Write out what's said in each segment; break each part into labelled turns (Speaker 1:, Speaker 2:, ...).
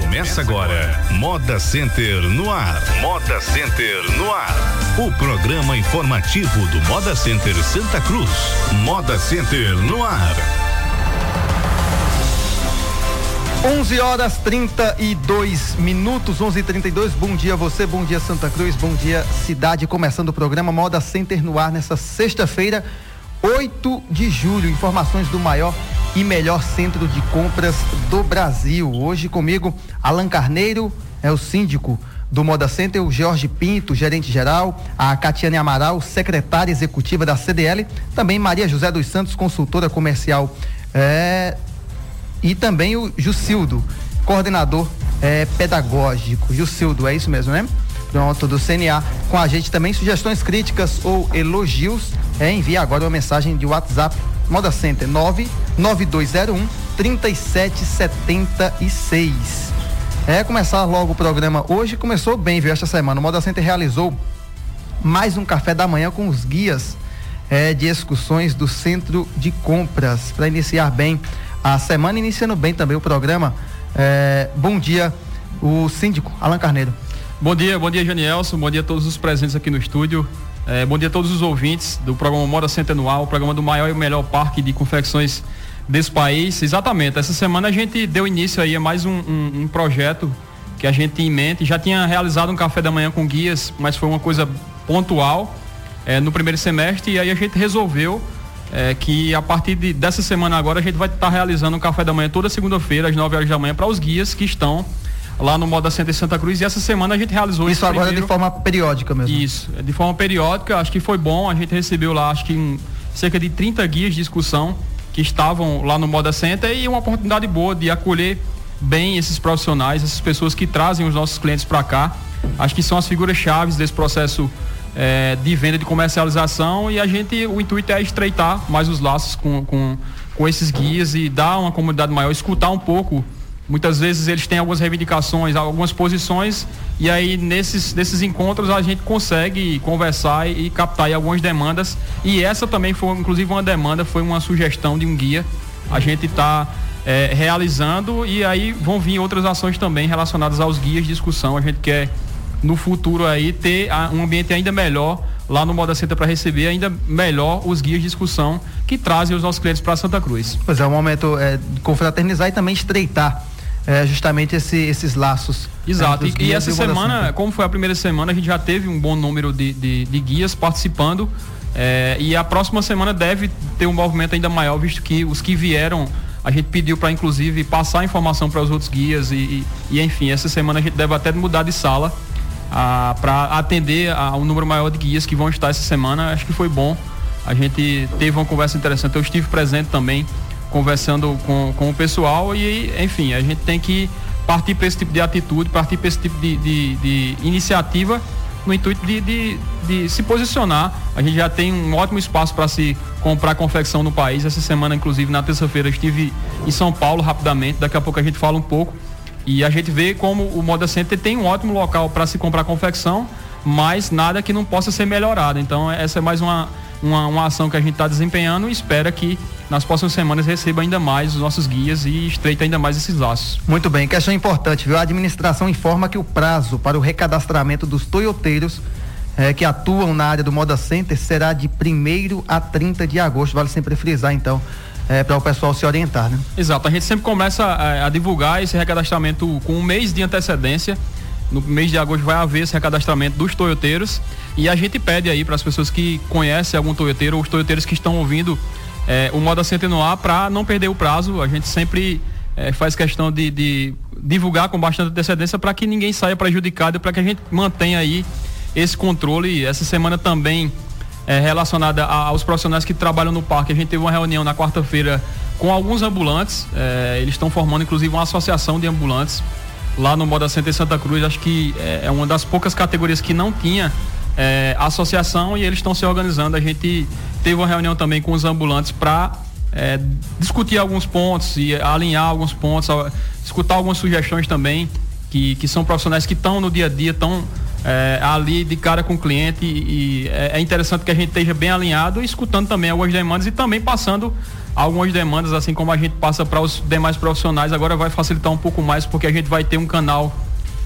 Speaker 1: Começa agora, Moda Center no ar. Moda Center no ar. O programa informativo do Moda Center Santa Cruz. Moda Center no ar.
Speaker 2: 11 horas 32 minutos, 11:32. Bom dia você, bom dia Santa Cruz, bom dia cidade. Começando o programa Moda Center no ar nessa sexta-feira, 8 de julho. Informações do maior e melhor centro de compras do Brasil. Hoje comigo, Alan Carneiro, é o síndico do Moda Center, o Jorge Pinto, gerente geral, a Catiane Amaral, secretária executiva da CDL, também Maria José dos Santos, consultora comercial, é, e também o Jucildo, coordenador é, pedagógico. Jucildo, é isso mesmo, né? Pronto, do CNA. Com a gente também, sugestões críticas ou elogios, é, envie agora uma mensagem de WhatsApp Moda Center 99201 3776. É começar logo o programa hoje. Começou bem, viu? Esta semana. O Moda Center realizou mais um café da manhã com os guias é, de excursões do Centro de Compras para iniciar bem a semana, iniciando bem também o programa. É, bom dia, o síndico Alan Carneiro.
Speaker 3: Bom dia, bom dia, Janielson. Bom dia a todos os presentes aqui no estúdio. É, bom dia a todos os ouvintes do programa Moda Centenual, o programa do maior e melhor parque de confecções desse país. Exatamente, essa semana a gente deu início aí a mais um, um, um projeto que a gente em mente. Já tinha realizado um café da manhã com guias, mas foi uma coisa pontual é, no primeiro semestre e aí a gente resolveu é, que a partir de, dessa semana agora a gente vai estar realizando um café da manhã toda segunda-feira às 9 horas da manhã para os guias que estão lá no Moda Center Santa Cruz e essa semana a gente realizou
Speaker 2: isso agora primeiro... de forma periódica mesmo.
Speaker 3: Isso, de forma periódica, acho que foi bom, a gente recebeu lá acho que um, cerca de 30 guias de discussão que estavam lá no Moda Center e uma oportunidade boa de acolher bem esses profissionais, essas pessoas que trazem os nossos clientes para cá. Acho que são as figuras chaves desse processo é, de venda, de comercialização e a gente, o intuito é estreitar mais os laços com, com, com esses guias e dar uma comunidade maior, escutar um pouco Muitas vezes eles têm algumas reivindicações, algumas posições, e aí nesses, nesses encontros a gente consegue conversar e, e captar algumas demandas. E essa também foi, inclusive, uma demanda, foi uma sugestão de um guia. A gente está é, realizando e aí vão vir outras ações também relacionadas aos guias de discussão. A gente quer no futuro aí ter um ambiente ainda melhor lá no Moda Center para receber ainda melhor os guias de discussão que trazem os nossos clientes para Santa Cruz.
Speaker 2: Pois é, um momento é, de confraternizar e também estreitar é, justamente esse, esses laços.
Speaker 3: Exato. E, e, essa semana, como foi a primeira semana, a gente já teve um bom número de, de, de guias participando. É, e a próxima semana deve ter um movimento ainda maior, visto que os que vieram, a gente pediu para inclusive passar informação para os outros guias e, e, e, enfim, essa semana a gente deve até mudar de sala para atender a um número maior de guias que vão estar essa semana. Acho que foi bom. A gente teve uma conversa interessante. Eu estive presente também conversando com, com o pessoal e, enfim, a gente tem que partir para esse tipo de atitude, partir para esse tipo de, de, de iniciativa no intuito de, de, de, se posicionar. A gente já tem um ótimo espaço para se comprar confecção no país. Essa semana, inclusive, na terça-feira, estive em São Paulo rapidamente. Daqui a pouco a gente fala um pouco. E a gente vê como o Moda Center tem um ótimo local para se comprar confecção, mas nada que não possa ser melhorado. Então, essa é mais uma, uma, uma ação que a gente está desempenhando e espera que nas próximas semanas receba ainda mais os nossos guias e estreita ainda mais esses laços.
Speaker 2: Muito bem, questão importante, viu? A administração informa que o prazo para o recadastramento dos toyoteiros eh, que atuam na área do Moda Center será de 1 a 30 de agosto. Vale sempre frisar, então, é, para o pessoal se orientar, né?
Speaker 3: Exato, a gente sempre começa a, a, divulgar esse recadastramento com um mês de antecedência. No mês de agosto vai haver esse recadastramento dos toyoteiros e a gente pede aí para as pessoas que conhecem algum toyoteiro ou os toyoteiros que estão ouvindo é, o Moda ar para não perder o prazo. A gente sempre é, faz questão de, de, divulgar com bastante antecedência para que ninguém saia prejudicado, para que a gente mantenha aí esse controle. Essa semana também é, relacionada aos profissionais que trabalham no parque. A gente teve uma reunião na quarta-feira com alguns ambulantes. É, eles estão formando inclusive uma associação de ambulantes lá no Moda Center Santa Cruz. Acho que é, é uma das poucas categorias que não tinha é, associação e eles estão se organizando. A gente teve uma reunião também com os ambulantes para é, discutir alguns pontos e alinhar alguns pontos, escutar algumas sugestões também, que, que são profissionais que estão no dia a dia, estão é, ali de cara com o cliente e, e é, é interessante que a gente esteja bem alinhado, escutando também algumas demandas e também passando algumas demandas, assim como a gente passa para os demais profissionais, agora vai facilitar um pouco mais porque a gente vai ter um canal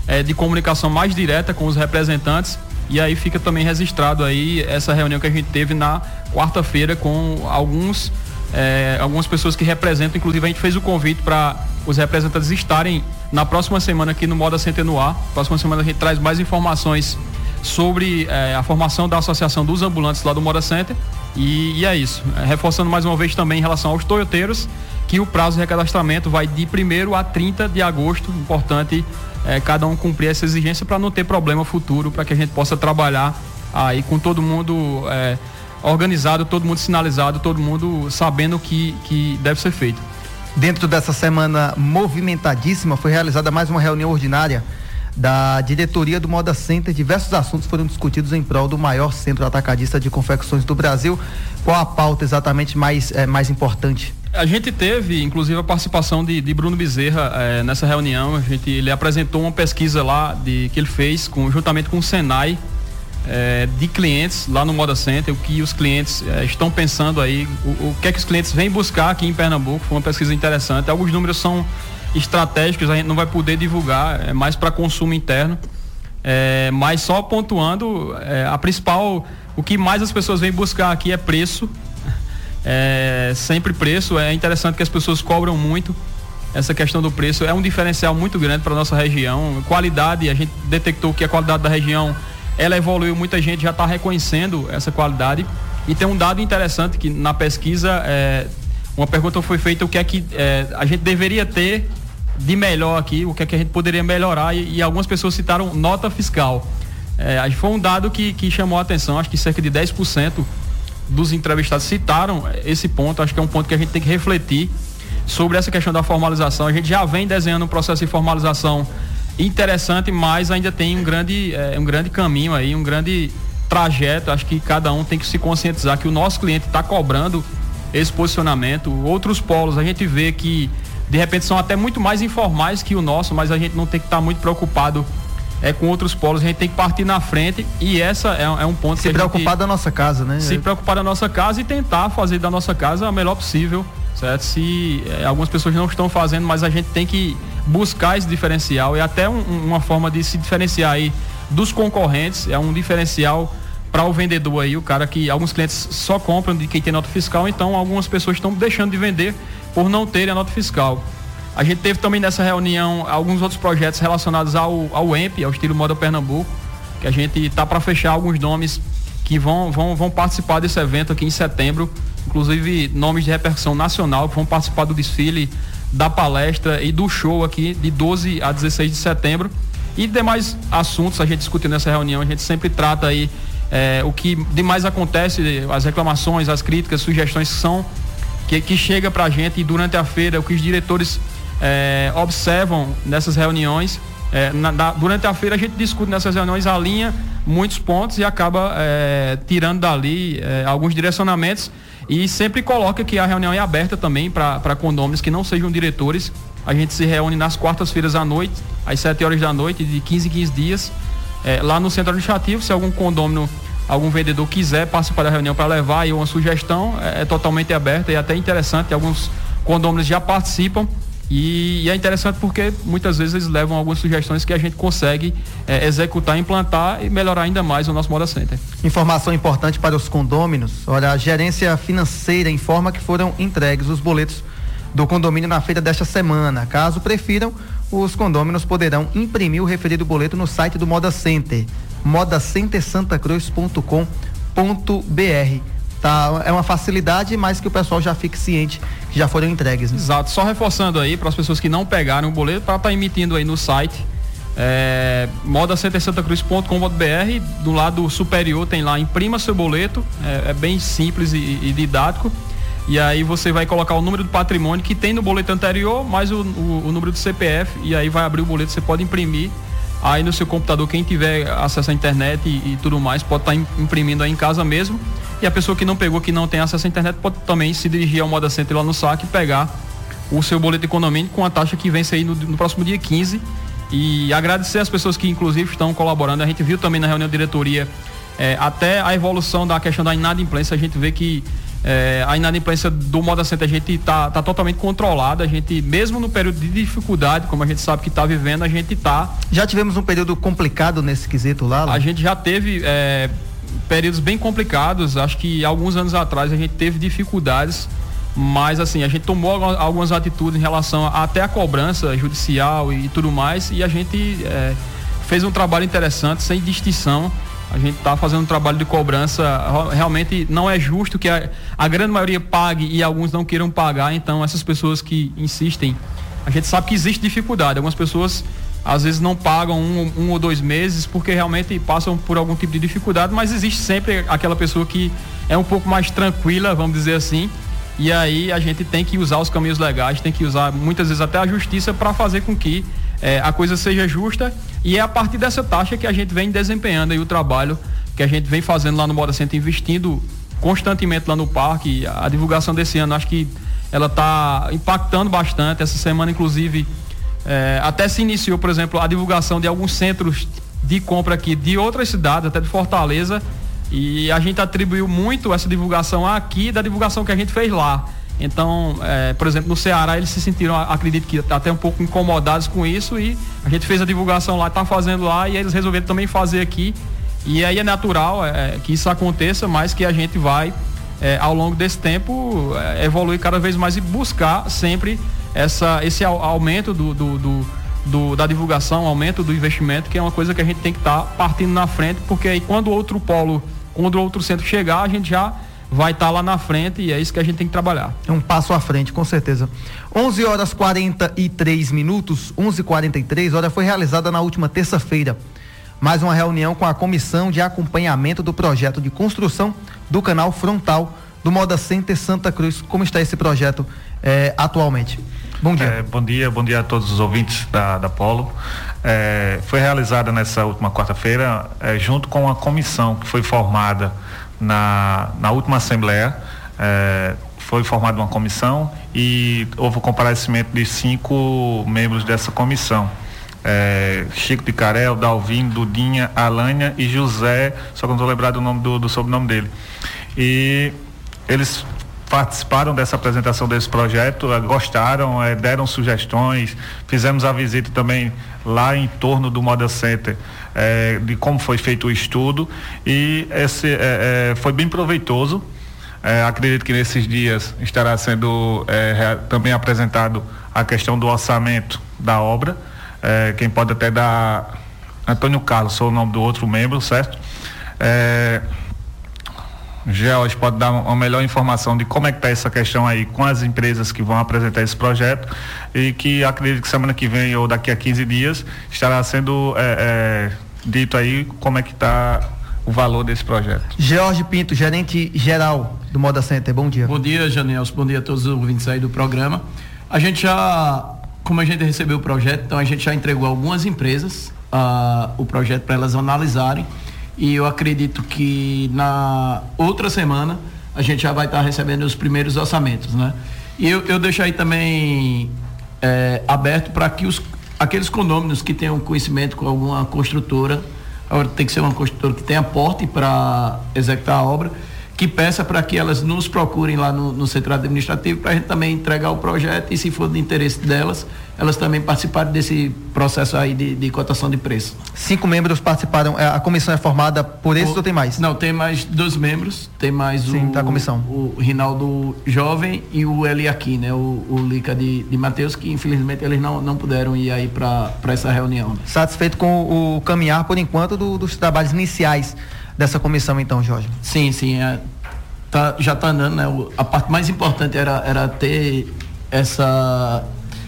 Speaker 3: é, de comunicação mais direta com os representantes e aí fica também registrado aí essa reunião que a gente teve na quarta-feira com alguns é, algumas pessoas que representam, inclusive a gente fez o convite para os representantes estarem na próxima semana aqui no Moda Center no ar. Próxima semana a gente traz mais informações sobre é, a formação da Associação dos Ambulantes lá do Moda Center. E, e é isso. É, reforçando mais uma vez também em relação aos toyoteiros, que o prazo de recadastramento vai de 1 a 30 de agosto. Importante é, cada um cumprir essa exigência para não ter problema futuro, para que a gente possa trabalhar aí com todo mundo é, organizado, todo mundo sinalizado, todo mundo sabendo o que, que deve ser feito.
Speaker 2: Dentro dessa semana movimentadíssima, foi realizada mais uma reunião ordinária da diretoria do Moda Center. Diversos assuntos foram discutidos em prol do maior centro atacadista de confecções do Brasil. Qual a pauta exatamente mais, é, mais importante?
Speaker 3: A gente teve, inclusive, a participação de, de Bruno Bezerra é, nessa reunião. A gente, ele apresentou uma pesquisa lá de, que ele fez com, juntamente com o Senai é, de clientes lá no Moda Center, o que os clientes é, estão pensando aí, o, o, que é que os clientes vêm buscar aqui em Pernambuco. Foi uma pesquisa interessante. Alguns números são estratégicos, a gente não vai poder divulgar, é mais para consumo interno. É, mas só pontuando, é, a principal, o que mais as pessoas vêm buscar aqui é preço. É, sempre preço. É interessante que as pessoas cobram muito. Essa questão do preço é um diferencial muito grande para nossa região. Qualidade, a gente detectou que a qualidade da região ela evoluiu, muita gente já está reconhecendo essa qualidade. E tem um dado interessante que na pesquisa, é, uma pergunta foi feita o que é que é, a gente deveria ter de melhor aqui, o que é que a gente poderia melhorar e, e algumas pessoas citaram nota fiscal. É, foi um dado que, que chamou a atenção, acho que cerca de 10% dos entrevistados citaram esse ponto, acho que é um ponto que a gente tem que refletir sobre essa questão da formalização. A gente já vem desenhando um processo de formalização interessante, mas ainda tem um grande, é, um grande caminho aí, um grande trajeto. Acho que cada um tem que se conscientizar que o nosso cliente está cobrando esse posicionamento. Outros polos a gente vê que de repente são até muito mais informais que o nosso, mas a gente não tem que estar tá muito preocupado é, com outros polos, a gente tem que partir na frente e essa é, é um ponto
Speaker 2: se preocupar gente, da nossa casa, né?
Speaker 3: Se preocupar da nossa casa e tentar fazer da nossa casa a melhor possível, certo? Se é, algumas pessoas não estão fazendo, mas a gente tem que buscar esse diferencial e até um, uma forma de se diferenciar aí dos concorrentes, é um diferencial para o vendedor aí, o cara que alguns clientes só compram de quem tem nota fiscal, então algumas pessoas estão deixando de vender por não terem a nota fiscal. A gente teve também nessa reunião alguns outros projetos relacionados ao, ao EMP, ao estilo Moda Pernambuco, que a gente está para fechar alguns nomes que vão, vão, vão participar desse evento aqui em setembro, inclusive nomes de repercussão nacional que vão participar do desfile, da palestra e do show aqui de 12 a 16 de setembro. E demais assuntos a gente discute nessa reunião, a gente sempre trata aí é, o que demais acontece, as reclamações, as críticas, sugestões que são que, que chega para a gente durante a feira o que os diretores é, observam nessas reuniões. É, na, na, durante a feira a gente discute nessas reuniões, alinha muitos pontos e acaba é, tirando dali é, alguns direcionamentos e sempre coloca que a reunião é aberta também para condôminos que não sejam diretores. A gente se reúne nas quartas-feiras à noite, às 7 horas da noite, de 15 em 15 dias é, lá no centro administrativo, se algum condômino, algum vendedor quiser participar da reunião para levar aí uma sugestão, é, é, totalmente aberta e até interessante, alguns condôminos já participam. E, e, é interessante porque muitas vezes eles levam algumas sugestões que a gente consegue é, executar, implantar e melhorar ainda mais o nosso Moda Center.
Speaker 2: Informação importante para os condôminos. Olha, a gerência financeira informa que foram entregues os boletos do condomínio na feira desta semana. Caso prefiram, os condôminos poderão imprimir o referido boleto no site do Moda Center, modacentersantacruz.com.br. Tá, é uma facilidade, mas que o pessoal já fique ciente que já foram entregues. Né?
Speaker 3: Exato, só reforçando aí para as pessoas que não pegaram o boleto, para estar tá emitindo aí no site é, modacentersantacruz.com.br do lado superior tem lá imprima seu boleto é, é bem simples e, e didático e aí você vai colocar o número do patrimônio que tem no boleto anterior, mais o, o, o, número do CPF, e aí vai abrir o boleto, você pode imprimir. Aí no seu computador, quem tiver acesso à internet e, e tudo mais, pode estar tá imprimindo aí em casa mesmo. E a pessoa que não pegou, que não tem acesso à internet, pode também se dirigir ao Moda Center lá no saque e pegar o seu boleto econômico com a taxa que vence aí no, no próximo dia 15. E agradecer as pessoas que inclusive estão colaborando. A gente viu também na reunião de diretoria é, até a evolução da questão da inadimplência, a gente vê que É, a inadimplência do Moda Center a gente está tá totalmente controlada. A gente, mesmo no período de dificuldade, como a gente sabe que está vivendo, a gente está.
Speaker 2: Já tivemos um período complicado nesse quesito lá? lá?
Speaker 3: A gente já teve é, períodos bem complicados. Acho que alguns anos atrás a gente teve dificuldades, mas assim, a gente tomou algumas atitudes em relação a, até a cobrança judicial e, e tudo mais, e a gente é, fez um trabalho interessante, sem distinção a gente está fazendo um trabalho de cobrança. Realmente não é justo que a, a, grande maioria pague e alguns não queiram pagar. Então, essas pessoas que insistem, a gente sabe que existe dificuldade. Algumas pessoas às vezes não pagam um, um ou dois meses porque realmente passam por algum tipo de dificuldade, mas existe sempre aquela pessoa que é um pouco mais tranquila, vamos dizer assim. E aí a gente tem que usar os caminhos legais, tem que usar muitas vezes até a justiça para fazer com que é, a coisa seja justa e é a partir dessa taxa que a gente vem desempenhando aí o trabalho que a gente vem fazendo lá no Moda Center, investindo constantemente lá no parque. A divulgação desse ano, acho que ela está impactando bastante. Essa semana, inclusive, é, até se iniciou, por exemplo, a divulgação de alguns centros de compra aqui de outras cidades, até de Fortaleza. E a gente atribuiu muito essa divulgação aqui da divulgação que a gente fez lá. Então, é, por exemplo, no Ceará eles se sentiram, acredito que até um pouco incomodados com isso e a gente fez a divulgação lá, está fazendo lá e eles resolveram também fazer aqui. E aí é natural é, que isso aconteça, mas que a gente vai, é, ao longo desse tempo, é, evoluir cada vez mais e buscar sempre essa, esse aumento do, do, do, do, da divulgação, aumento do investimento, que é uma coisa que a gente tem que estar tá partindo na frente, porque aí quando outro polo, quando outro centro chegar, a gente já vai estar tá lá na frente e é isso que a gente tem que trabalhar.
Speaker 2: É um passo à frente, com certeza. 11 horas 43 minutos, 11:43, hora foi realizada na última terça-feira mais uma reunião com a comissão de acompanhamento do projeto de construção do canal frontal do Moda Center Santa Cruz. Como está esse projeto eh, atualmente?
Speaker 4: Bom dia. É, bom dia, bom dia a todos os ouvintes da, da Polo. É, foi realizada nessa última quarta-feira, é, junto com a comissão que foi formada na, na última Assembleia, é, foi formada uma comissão e houve o comparecimento de cinco membros dessa comissão. É, Chico de Carel, Dalvin, Dudinha, Alânia e José, só que não estou lembrado do nome do, do sobrenome dele. E eles participaram dessa apresentação desse projeto, é, gostaram, é, deram sugestões, fizemos a visita também lá em torno do Moda Center é, de como foi feito o estudo e esse é, é, foi bem proveitoso. É, acredito que nesses dias estará sendo é, também apresentado a questão do orçamento da obra. Quem pode até dar Antônio Carlos, sou o nome do outro membro, certo? É, George pode dar uma melhor informação de como é que está essa questão aí com as empresas que vão apresentar esse projeto e que acredito que semana que vem ou daqui a 15 dias estará sendo é, é, dito aí como é que está o valor desse projeto.
Speaker 2: Jorge Pinto, gerente geral do Moda Center, bom dia.
Speaker 5: Bom dia, Janelson, bom dia a todos os ouvintes aí do programa. A gente já, como a gente recebeu o projeto, então a gente já entregou algumas empresas uh, o projeto para elas analisarem e eu acredito que na outra semana a gente já vai estar tá recebendo os primeiros orçamentos, né? E eu, eu deixo aí também é, aberto para que os, aqueles condôminos que tenham conhecimento com alguma construtora, agora tem que ser uma construtora que tenha porte para executar a obra, que peça para que elas nos procurem lá no, no centro administrativo para a gente também entregar o projeto e se for de interesse delas, elas também participarem desse processo aí de, de cotação de preço.
Speaker 2: Cinco membros participaram, é, a comissão é formada por esses o, ou tem mais?
Speaker 5: Não, tem mais dois membros, tem mais
Speaker 2: Sim,
Speaker 5: o,
Speaker 2: da comissão.
Speaker 5: o Rinaldo Jovem e o Eli aqui, né? O, o Lica de, de Matheus, que infelizmente eles não, não puderam ir aí para essa reunião. Né?
Speaker 2: Satisfeito com o caminhar, por enquanto, do, dos trabalhos iniciais dessa comissão, então, Jorge?
Speaker 5: Sim, sim. É, tá, já está andando, né? O, a parte mais importante era, era ter essa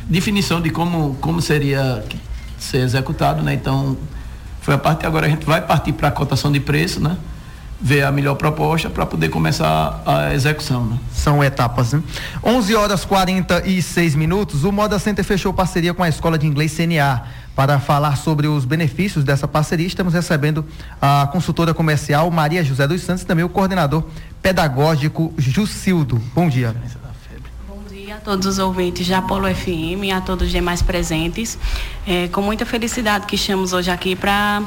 Speaker 5: definição de como, como seria ser executado, né? Então, foi a parte agora a gente vai partir para a cotação de preço, né? Ver a melhor proposta para poder começar a execução, né?
Speaker 2: São etapas, né? 11 horas 46 minutos. O Moda Center fechou parceria com a Escola de Inglês CNA para falar sobre os benefícios dessa parceria, estamos recebendo a consultora comercial Maria José dos Santos e também o coordenador pedagógico Jucildo. Bom dia.
Speaker 6: Bom dia a todos os ouvintes da Apolo FM e a todos os demais presentes. É, com muita felicidade que estamos hoje aqui para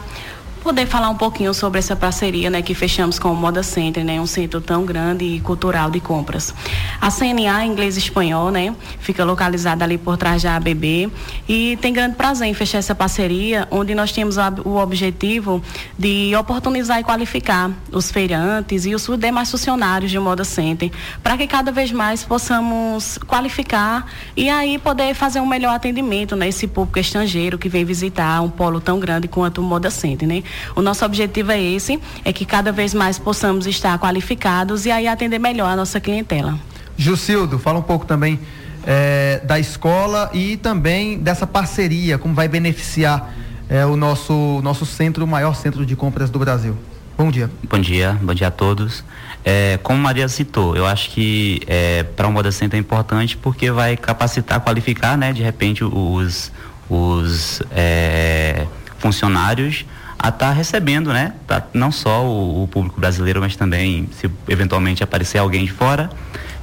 Speaker 6: poder falar um pouquinho sobre essa parceria, né, que fechamos com o Moda Center, né, um centro tão grande e cultural de compras. A CNA Inglês e Espanhol, né, fica localizada ali por trás da ABB e tem grande prazer em fechar essa parceria, onde nós temos o objetivo de oportunizar e qualificar os feirantes e os demais funcionários de Moda Center, para que cada vez mais possamos qualificar e aí poder fazer um melhor atendimento nesse né, público estrangeiro que vem visitar um polo tão grande quanto o Moda Center, né? O nosso objetivo é esse, é que cada vez mais possamos estar qualificados e aí atender melhor a nossa clientela.
Speaker 2: Jucildo, fala um pouco também é, da escola e também dessa parceria, como vai beneficiar é, o nosso, nosso centro, o maior centro de compras do Brasil. Bom dia.
Speaker 7: Bom dia, bom dia a todos. É, como Maria citou, eu acho que é, para um Moda Center é importante porque vai capacitar, qualificar, né, de repente, os, os é, funcionários a estar tá recebendo, né? Tá, não só o, o, público brasileiro, mas também, se eventualmente aparecer alguém de fora,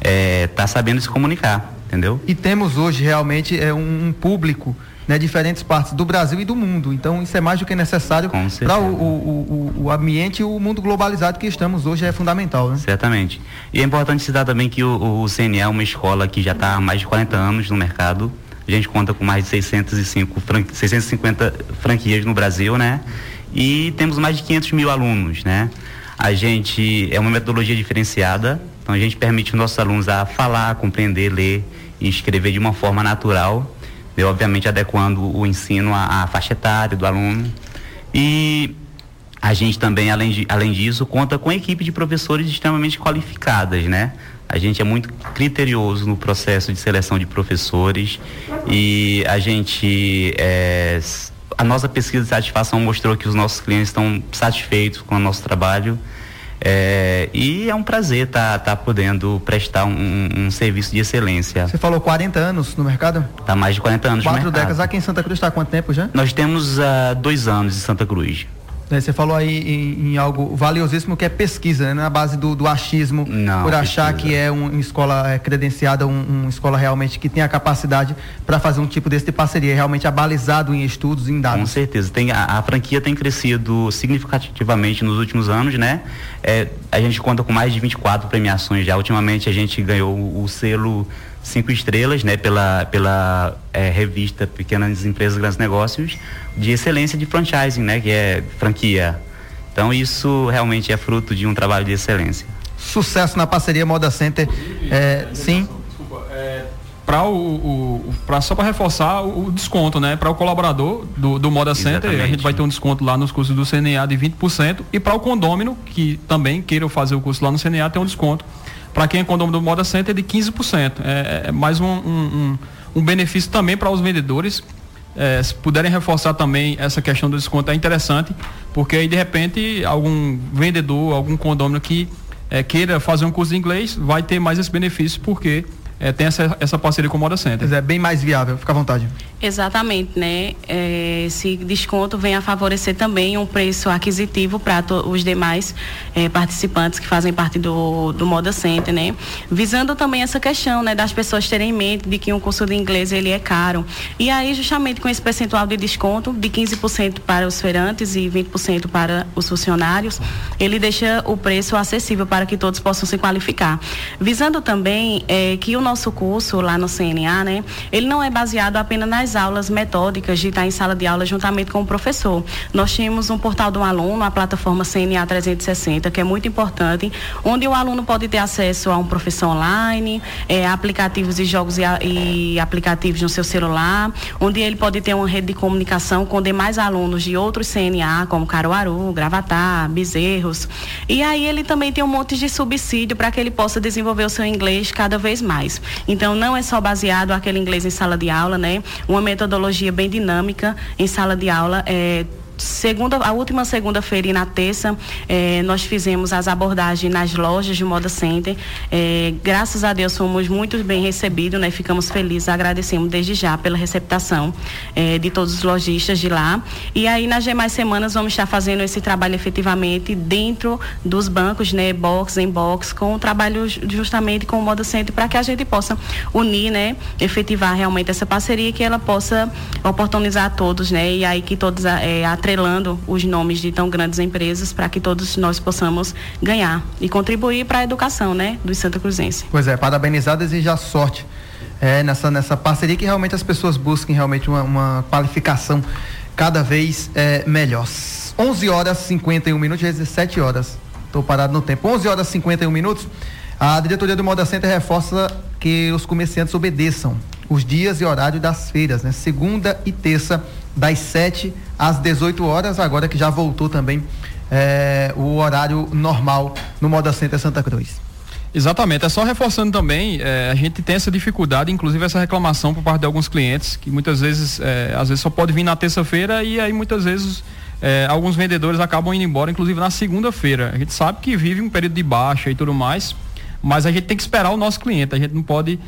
Speaker 7: é, tá sabendo se comunicar, entendeu?
Speaker 2: E temos hoje realmente é, um, um público né, diferentes partes do Brasil e do mundo. Então isso é mais do que necessário para o, o, o, o, ambiente e o mundo globalizado que estamos hoje é fundamental. Né?
Speaker 7: Certamente. E é importante citar também que o, o CNE é uma escola que já está há mais de 40 anos no mercado. A gente conta com mais de 605 fran 650 franquias no Brasil, né? E temos mais de 500 mil alunos, né? A gente é uma metodologia diferenciada, então a gente permite os nossos alunos a falar, compreender, ler e escrever de uma forma natural, né? obviamente adequando o ensino à, à faixa etária do aluno. E a gente também, além, de, além disso, conta com equipe de professores extremamente qualificadas, né? A gente é muito criterioso no processo de seleção de professores e a gente é, a nossa pesquisa de satisfação mostrou que os nossos clientes estão satisfeitos com o nosso trabalho. É, e é um prazer estar tá, tá podendo prestar um, um, serviço de excelência.
Speaker 2: Você falou 40 anos no mercado?
Speaker 7: Está mais de 40 anos
Speaker 2: Quatro décadas. Aqui em Santa Cruz está há quanto tempo já?
Speaker 7: Nós temos uh, dois anos em Santa Cruz.
Speaker 2: Né, você falou aí em, em, algo valiosíssimo que é pesquisa, né? Na base do, do achismo,
Speaker 7: Não,
Speaker 2: por achar pesquisa. que é um, uma escola é, credenciada, uma um escola realmente que tem a capacidade para fazer um tipo desse de parceria, realmente abalizado em estudos, em dados.
Speaker 7: Com certeza. Tem, a, a franquia tem crescido significativamente nos últimos anos, né? É, a gente conta com mais de 24 premiações já. Ultimamente a gente ganhou o selo cinco estrelas, né, pela, pela é, revista Pequenas Empresas Grandes Negócios, de excelência de franchising, né, que é franquia. Então isso realmente é fruto de um trabalho de excelência.
Speaker 2: Sucesso na parceria Moda Center, é, sim.
Speaker 3: É, para o, o pra, só para reforçar o, o, desconto, né? Para o colaborador do, do Moda Center, Exatamente. a gente vai ter um desconto lá nos cursos do CNA de 20% e para o condômino que também queira fazer o curso lá no CNA tem um desconto para quem é condomínio do Moda Center é de 15%. É, é mais um, um, um, benefício também para os vendedores. É, se puderem reforçar também essa questão do desconto é interessante, porque aí de repente algum vendedor, algum condomínio que é, queira fazer um curso de inglês vai ter mais esse benefício porque é, tem essa, essa parceria com o Moda Center.
Speaker 2: É bem mais viável, fica à vontade.
Speaker 6: Exatamente, né? É, esse desconto vem a favorecer também um preço aquisitivo para os demais é, participantes que fazem parte do, do Moda Center, né? Visando também essa questão, né, das pessoas terem em mente de que um curso de inglês ele é caro. E aí, justamente com esse percentual de desconto de 15% para os feirantes e 20% para os funcionários, ele deixa o preço acessível para que todos possam se qualificar. Visando também é, que o nosso curso lá no CNA, né, ele não é baseado apenas nas aulas metódicas de estar em sala de aula juntamente com o professor. Nós tínhamos um portal do aluno, a plataforma CNA 360, que é muito importante, onde o aluno pode ter acesso a um professor online, é, aplicativos de jogos e, e aplicativos no seu celular, onde ele pode ter uma rede de comunicação com demais alunos de outros CNA, como Caruaru, Gravatar, Bezerros. E aí ele também tem um monte de subsídio para que ele possa desenvolver o seu inglês cada vez mais. Então não é só baseado aquele inglês em sala de aula, né? Uma metodologia bem dinâmica em sala de aula. É, segunda, a última segunda-feira e na terça, eh, nós fizemos as abordagens nas lojas de Moda Center. Eh, graças a Deus fomos muito bem recebidos, né? Ficamos felizes, agradecemos desde já pela receptação eh, de todos os lojistas de lá. E aí nas demais semanas vamos estar fazendo esse trabalho efetivamente dentro dos bancos, né? Box em box, com o trabalho justamente com o Moda Center para que a gente possa unir, né? Efetivar realmente essa parceria que ela possa oportunizar a todos, né? E aí que todos é, atrelando os nomes de tão grandes empresas para que todos nós possamos ganhar e contribuir para a educação, né, do Santa Cruzense.
Speaker 2: Pois é, parabenizar, desejar sorte é, nessa, nessa parceria que realmente as pessoas busquem realmente uma, uma qualificação cada vez é, melhor. 11 horas 51 minutos, 17 horas. Estou parado no tempo. 11 horas 51 minutos. A diretoria do Moda Center reforça que os comerciantes obedeçam os dias e horário das feiras, né? Segunda e terça, das 7 às 18 horas, agora que já voltou também é, o horário normal no Moda Center Santa Cruz.
Speaker 3: Exatamente, é só reforçando também, é, a gente tem essa dificuldade, inclusive essa reclamação por parte de alguns clientes, que muitas vezes, é, às vezes só pode vir na terça-feira e aí muitas vezes é, alguns vendedores acabam indo embora, inclusive na segunda-feira. A gente sabe que vive um período de baixa e tudo mais, mas a gente tem que esperar o nosso cliente, a gente não pode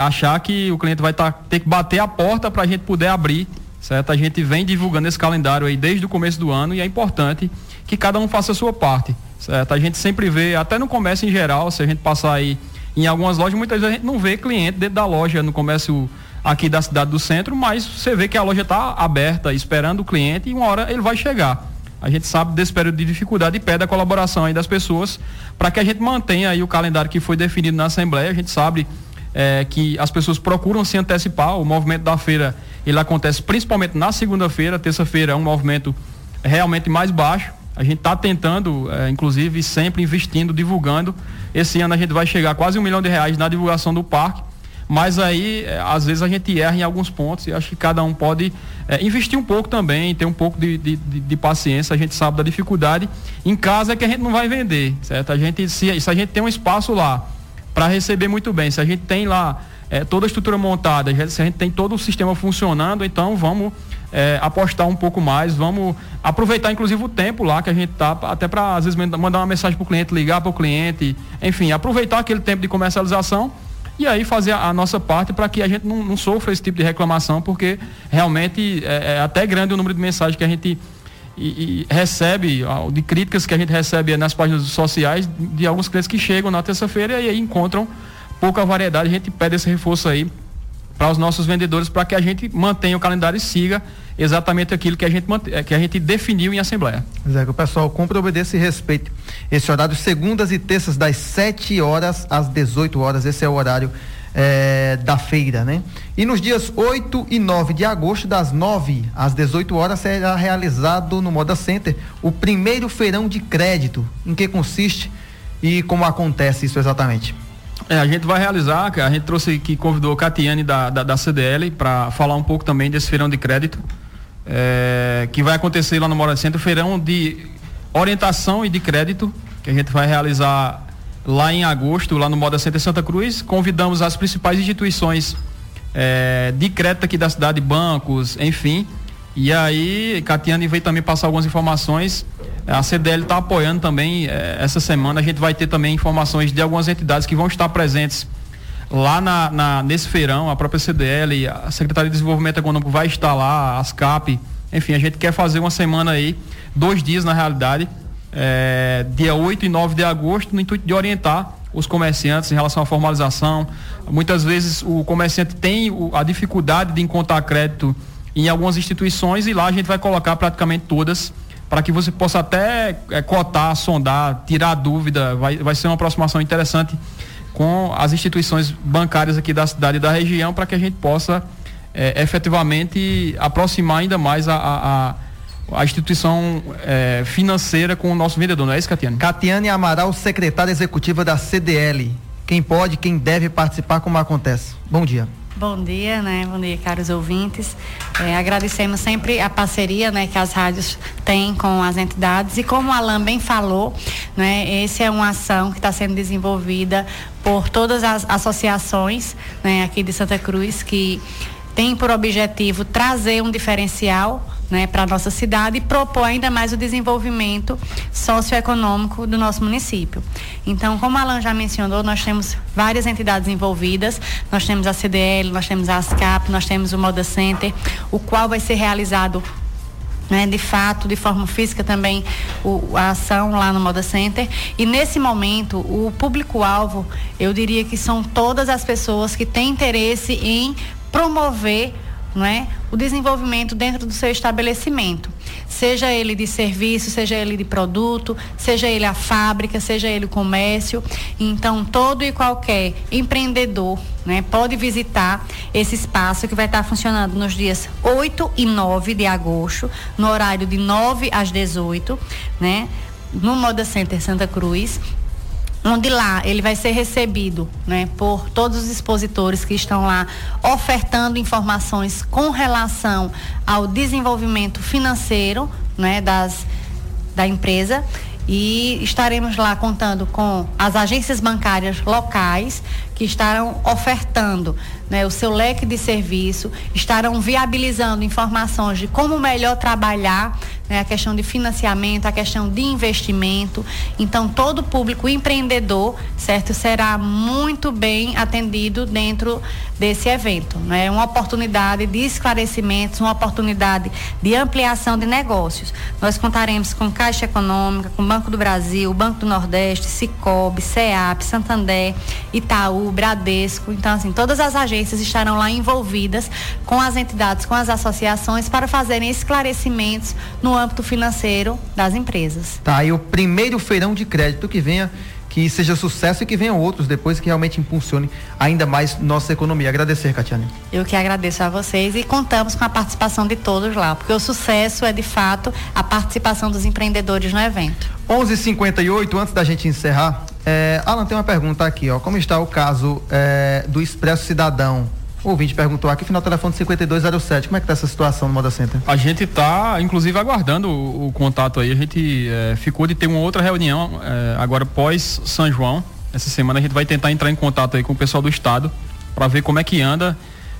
Speaker 3: achar que o cliente vai tá, ter que bater a porta para a gente poder abrir, certo? A gente vem divulgando esse calendário aí desde o começo do ano e é importante que cada um faça a sua parte. Certo? A gente sempre vê, até no comércio em geral, se a gente passar aí em algumas lojas, muitas vezes a gente não vê cliente dentro da loja, no comércio aqui da cidade do centro, mas você vê que a loja está aberta, esperando o cliente e uma hora ele vai chegar. A gente sabe desse período de dificuldade e pede a colaboração aí das pessoas para que a gente mantenha aí o calendário que foi definido na Assembleia. A gente sabe é, que as pessoas procuram se antecipar. O movimento da feira ele acontece principalmente na segunda-feira. Terça-feira é um movimento realmente mais baixo. A gente está tentando, é, inclusive, sempre investindo, divulgando. Esse ano a gente vai chegar a quase um milhão de reais na divulgação do parque. Mas aí, é, às vezes, a gente erra em alguns pontos e acho que cada um pode é, investir um pouco também, ter um pouco de, de, de, de, paciência. A gente sabe da dificuldade. Em casa é que a gente não vai vender, certo? A gente, se, se a gente tem um espaço lá para receber muito bem, se a gente tem lá é, toda a estrutura montada, se a gente tem todo o sistema funcionando, então vamos é, apostar um pouco mais, vamos aproveitar inclusive o tempo lá que a gente tá, até para às vezes mandar uma mensagem para o cliente, ligar para o cliente, enfim, aproveitar aquele tempo de comercialização e aí fazer a, a nossa parte para que a gente não, não, sofra esse tipo de reclamação, porque realmente é, é até grande o número de mensagens que a gente e, e recebe, de críticas que a gente recebe nas páginas sociais de alguns clientes que chegam na terça-feira e aí encontram pouca variedade. A gente pede esse reforço aí para os nossos vendedores para que a gente mantenha o calendário e siga exatamente aquilo que a gente, que a gente definiu em Assembleia.
Speaker 2: Zé, que o pessoal cumpra, obedeça e respeite esse horário, segundas e terças, das 7 horas às 18 horas. Esse é o horário é, da feira, né? E nos dias 8 e 9 de agosto, das 9 às 18 horas, será realizado no Moda Center o primeiro feirão de crédito. Em que consiste e como acontece isso exatamente?
Speaker 3: É, a gente vai realizar, a gente trouxe que convidou a Catiane da, da, da CDL para falar um pouco também desse feirão de crédito, é, que vai acontecer lá no Mora Centro, feirão de orientação e de crédito, que a gente vai realizar lá em agosto, lá no Moda Center Santa Cruz. Convidamos as principais instituições é, de crédito aqui da cidade, bancos, enfim. E aí, Catiane veio também passar algumas informações a CDL está apoiando também eh, essa semana. A gente vai ter também informações de algumas entidades que vão estar presentes lá na, na, nesse feirão. A própria CDL, a Secretaria de Desenvolvimento Econômico vai estar lá, as CAP. Enfim, a gente quer fazer uma semana aí, dois dias na realidade, eh, dia 8 e 9 de agosto, no intuito de orientar os comerciantes em relação à formalização. Muitas vezes o comerciante tem a dificuldade de encontrar crédito em algumas instituições e lá a gente vai colocar praticamente todas para que você possa até é, cotar, sondar, tirar dúvida. Vai, vai ser uma aproximação interessante com as instituições bancárias aqui da cidade e da região para que a gente possa é, efetivamente aproximar ainda mais a, a, a instituição é, financeira com o nosso vendedor, não é isso, Catiane?
Speaker 2: Catiane Amaral, secretária executiva da CDL. Quem pode, quem deve participar, como acontece? Bom dia.
Speaker 8: Bom dia, né? Bom dia, caros ouvintes. É, agradecemos sempre a parceria, né, que as rádios têm com as entidades e como o Alan bem falou, né, esse é uma ação que está sendo desenvolvida por todas as associações, né, aqui de Santa Cruz que tem por objetivo trazer um diferencial né, para a nossa cidade e propor ainda mais o desenvolvimento socioeconômico do nosso município. Então, como a Alan já mencionou, nós temos várias entidades envolvidas, nós temos a CDL, nós temos a ASCAP, nós temos o Moda Center, o qual vai ser realizado né, de fato, de forma física também, o, a ação lá no Moda Center. E nesse momento, o público-alvo, eu diria que são todas as pessoas que têm interesse em promover não é? O desenvolvimento dentro do seu estabelecimento, seja ele de serviço, seja ele de produto, seja ele a fábrica, seja ele o comércio. Então, todo e qualquer empreendedor né, pode visitar esse espaço que vai estar funcionando nos dias 8 e 9 de agosto, no horário de 9 às 18, né, no Moda Center Santa Cruz onde lá ele vai ser recebido né, por todos os expositores que estão lá ofertando informações com relação ao desenvolvimento financeiro né, das, da empresa. E estaremos lá contando com as agências bancárias locais que estarão ofertando né, o seu leque de serviço, estarão viabilizando informações de como melhor trabalhar né, a questão de financiamento, a questão de investimento. Então, todo público empreendedor, certo, será muito bem atendido dentro desse evento. É né? uma oportunidade de esclarecimentos, uma oportunidade de ampliação de negócios. Nós contaremos com Caixa Econômica, com Banco do Brasil, Banco do Nordeste, Cicobi, CEAP, Santander, Itaú, Bradesco. Então, assim, todas as agências estarão lá envolvidas com as entidades, com as associações para fazerem esclarecimentos no âmbito financeiro das empresas.
Speaker 2: Tá, e o primeiro feirão de crédito que venha que seja sucesso e que venham outros depois que realmente impulsione ainda mais nossa economia. Agradecer, Catiane.
Speaker 8: Eu que agradeço a vocês e contamos com a participação de todos lá, porque o sucesso é de fato a participação dos empreendedores no evento.
Speaker 2: 11:58 antes da gente encerrar, é, Alan tem uma pergunta aqui, ó. Como está o caso é, do Expresso Cidadão? O ouvinte perguntou aqui, final do telefone 5207. Como é que está essa situação no Moda Center?
Speaker 3: A gente está, inclusive, aguardando o, o, contato aí. A gente é, ficou de ter uma outra reunião é, agora pós São João. Essa semana a gente vai tentar entrar em contato aí com o pessoal do estado para ver como é que anda.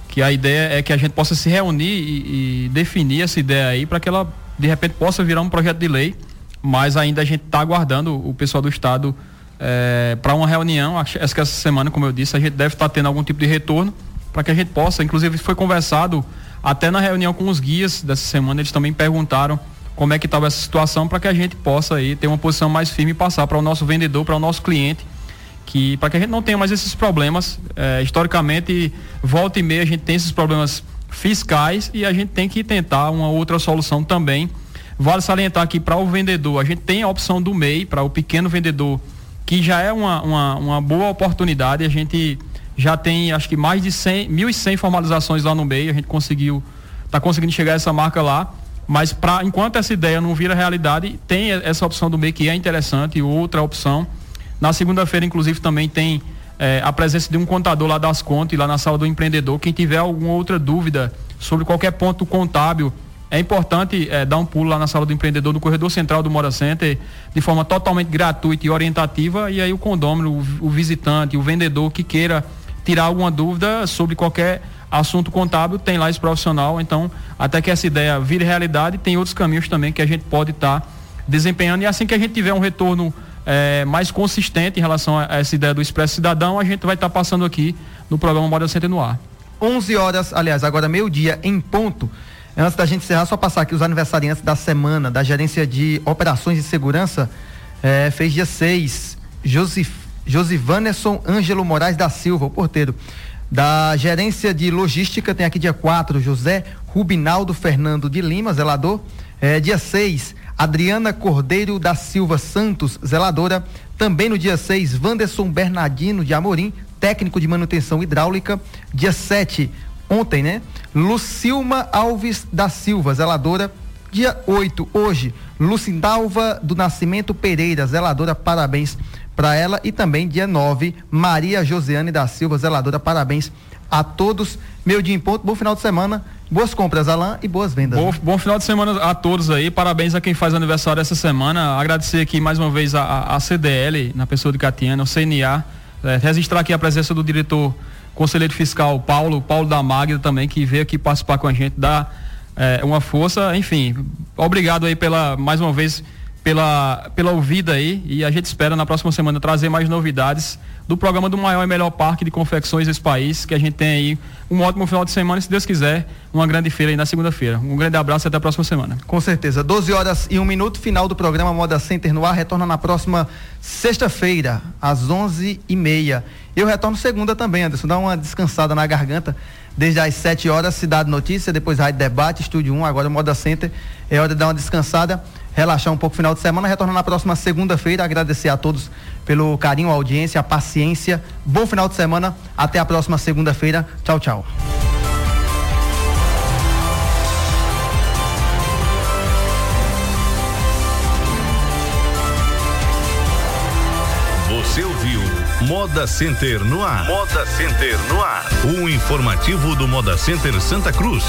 Speaker 3: Que a ideia é que a gente possa se reunir e, e definir essa ideia aí para que ela de repente possa virar um projeto de lei. Mas ainda a gente está aguardando o pessoal do estado é, para uma reunião. Acho que essa semana, como eu disse, a gente deve estar tá tendo algum tipo de retorno para que a gente possa, inclusive foi conversado até na reunião com os guias dessa semana, eles também perguntaram como é que estava essa situação para que a gente possa aí ter uma posição mais firme e passar para o nosso vendedor, para o nosso cliente, que para que a gente não tenha mais esses problemas. É, historicamente, volta e meia a gente tem esses problemas fiscais e a gente tem que tentar uma outra solução também. Vale salientar aqui para o vendedor, a gente tem a opção do MEI para o pequeno vendedor, que já é uma, uma, uma boa oportunidade. A gente já tem acho que mais de 100, 1.100 formalizações lá no meio, a gente conseguiu, está conseguindo chegar a essa marca lá, mas pra, enquanto essa ideia não vira realidade, tem essa opção do meio que é interessante outra opção. Na segunda-feira, inclusive, também tem é, a presença de um contador lá das contas e lá na sala do empreendedor. Quem tiver alguma outra dúvida sobre qualquer ponto contábil, é importante é, dar um pulo lá na sala do empreendedor, no corredor central do Mora Center, de forma totalmente gratuita e orientativa. E aí o condômino, o, o visitante, o vendedor que queira tirar alguma dúvida sobre qualquer assunto contábil, tem lá esse profissional. Então, até que essa ideia vire realidade, tem outros caminhos também que a gente pode estar tá desempenhando. E assim que a gente tiver um retorno é, mais consistente em relação a, essa ideia do Expresso Cidadão, a gente vai estar tá passando aqui no programa Moda Center no ar.
Speaker 2: 11 horas, aliás, agora meio-dia em ponto. Antes da gente encerrar, só passar aqui os aniversariantes da semana da Gerência de Operações de Segurança. É, fez dia 6, Josif Josivanerson Ângelo Moraes da Silva, o porteiro. Da gerência de logística, tem aqui dia 4, José Rubinaldo Fernando de Lima, zelador. É, dia 6, Adriana Cordeiro da Silva Santos, zeladora. Também no dia 6, Wanderson Bernardino de Amorim, técnico de manutenção hidráulica. Dia 7, ontem, né? Lucilma Alves da Silva, zeladora. Dia 8, hoje, Lucindalva do Nascimento Pereira, zeladora, parabéns para ela e também dia 9, Maria Josiane da Silva, zeladora. Parabéns a todos. Meu dia em ponto, bom final de semana. Boas compras, Alain, e boas vendas.
Speaker 3: Bom, né? bom, final de semana a todos aí. Parabéns a quem faz aniversário essa semana. Agradecer aqui mais uma vez a, a CDL, na pessoa de Catiana, o CNA. É, registrar aqui a presença do diretor conselheiro fiscal Paulo, Paulo da Magda também, que veio aqui participar com a gente, dar é, uma força. Enfim, obrigado aí pela, mais uma vez, pela, pela ouvida aí e a gente espera na próxima semana trazer mais novidades do programa do maior e melhor parque de confecções desse país, que a gente tem aí um ótimo final de semana e, se Deus quiser, uma grande feira aí na segunda-feira. Um grande abraço e até a próxima semana.
Speaker 2: Com certeza. 12 horas e um minuto, final do programa Moda Center no ar, retorna na próxima sexta-feira, às 11 e meia. Eu retorno segunda também, Anderson, dá uma descansada na garganta desde as 7 horas, Cidade Notícia, depois Rádio Debate, Estúdio 1, agora Moda Center. É hora de dar uma descansada, relaxar um pouco no final de semana, retornar na próxima segunda-feira. Agradecer a todos pelo carinho, a audiência, a paciência. Bom final de semana. Até a próxima segunda-feira. Tchau, tchau.
Speaker 1: Você ouviu Moda Center no ar. Moda Center no ar. O informativo do Moda Center Santa Cruz.